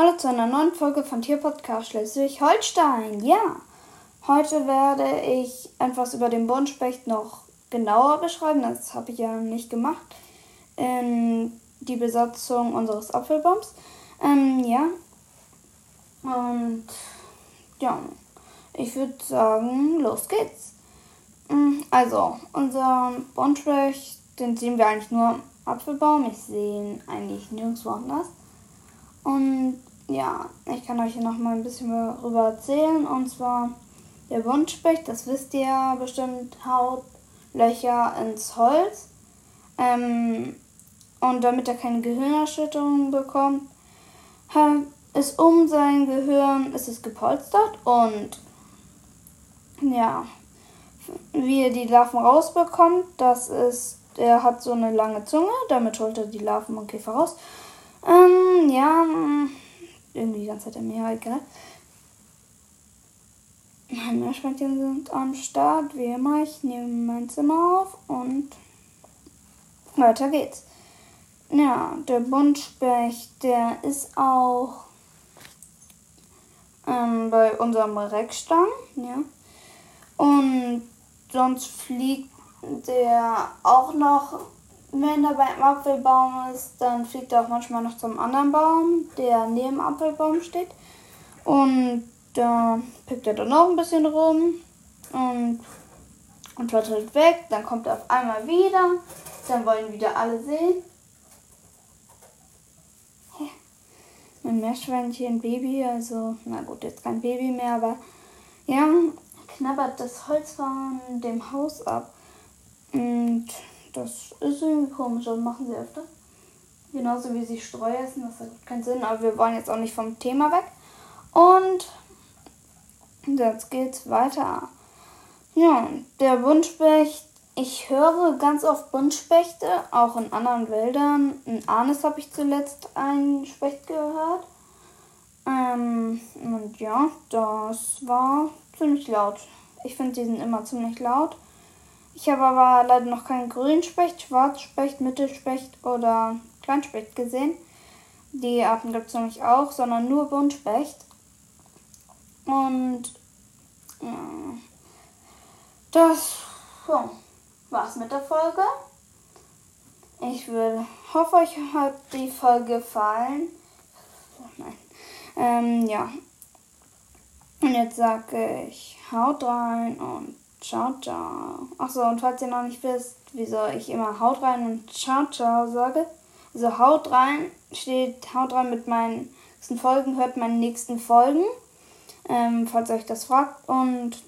Hallo zu einer neuen Folge von Tierpodcast Schleswig-Holstein. Ja, heute werde ich etwas über den Buntspecht noch genauer beschreiben. Das habe ich ja nicht gemacht. In die Besatzung unseres Apfelbaums. Ähm, ja. Und ja, ich würde sagen, los geht's. Mm, also, unser Buntspecht, den sehen wir eigentlich nur am Apfelbaum. Ich sehe ihn eigentlich nirgendwo anders. Und ja, ich kann euch hier noch mal ein bisschen darüber erzählen. Und zwar der Buntspecht, das wisst ihr ja bestimmt, haut Löcher ins Holz. Ähm, und damit er keine Gehirnerschütterung bekommt, ist um sein Gehirn ist es gepolstert und ja, wie er die Larven rausbekommt, das ist, er hat so eine lange Zunge, damit holt er die Larven und Käfer raus. Ähm, ja, irgendwie die ganze Zeit egal. Meine Meerschweinchen sind am Start, wie immer. Ich nehme mein Zimmer auf und weiter geht's. Ja, der Buntspecht, der ist auch ähm, bei unserem Reckstamm, ja. Und sonst fliegt der auch noch wenn er beim Apfelbaum ist, dann fliegt er auch manchmal noch zum anderen Baum, der neben dem Apfelbaum steht. Und da pickt er dann noch ein bisschen rum und, und flattert weg. Dann kommt er auf einmal wieder. Dann wollen wieder alle sehen. Mein Meerschweinchen, Baby, also, na gut, jetzt kein Baby mehr, aber ja, knabbert das Holz von dem Haus ab. Und das ist irgendwie komisch, das machen sie öfter. Genauso wie sie Streu essen, das hat keinen Sinn, aber wir wollen jetzt auch nicht vom Thema weg. Und jetzt geht's weiter. Ja, der Buntspecht. Ich höre ganz oft Buntspechte, auch in anderen Wäldern. In Arnes habe ich zuletzt einen Specht gehört. Ähm, und ja, das war ziemlich laut. Ich finde, die sind immer ziemlich laut. Ich habe aber leider noch keinen Grünspecht, Schwarzspecht, Mittelspecht oder Kleinspecht gesehen. Die Arten gibt es nämlich auch, sondern nur Buntspecht. Und ja, das ja, war's mit der Folge. Ich will, hoffe, euch hat die Folge gefallen. Nein. Ähm, ja. Und jetzt sage ich, haut rein und Ciao, ciao. Achso, und falls ihr noch nicht wisst, wieso ich immer haut rein und ciao, ciao sage. Also haut rein steht, haut rein mit meinen nächsten Folgen, hört meine nächsten Folgen. Ähm, falls euch das fragt. Und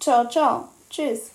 ciao, ciao. Tschüss.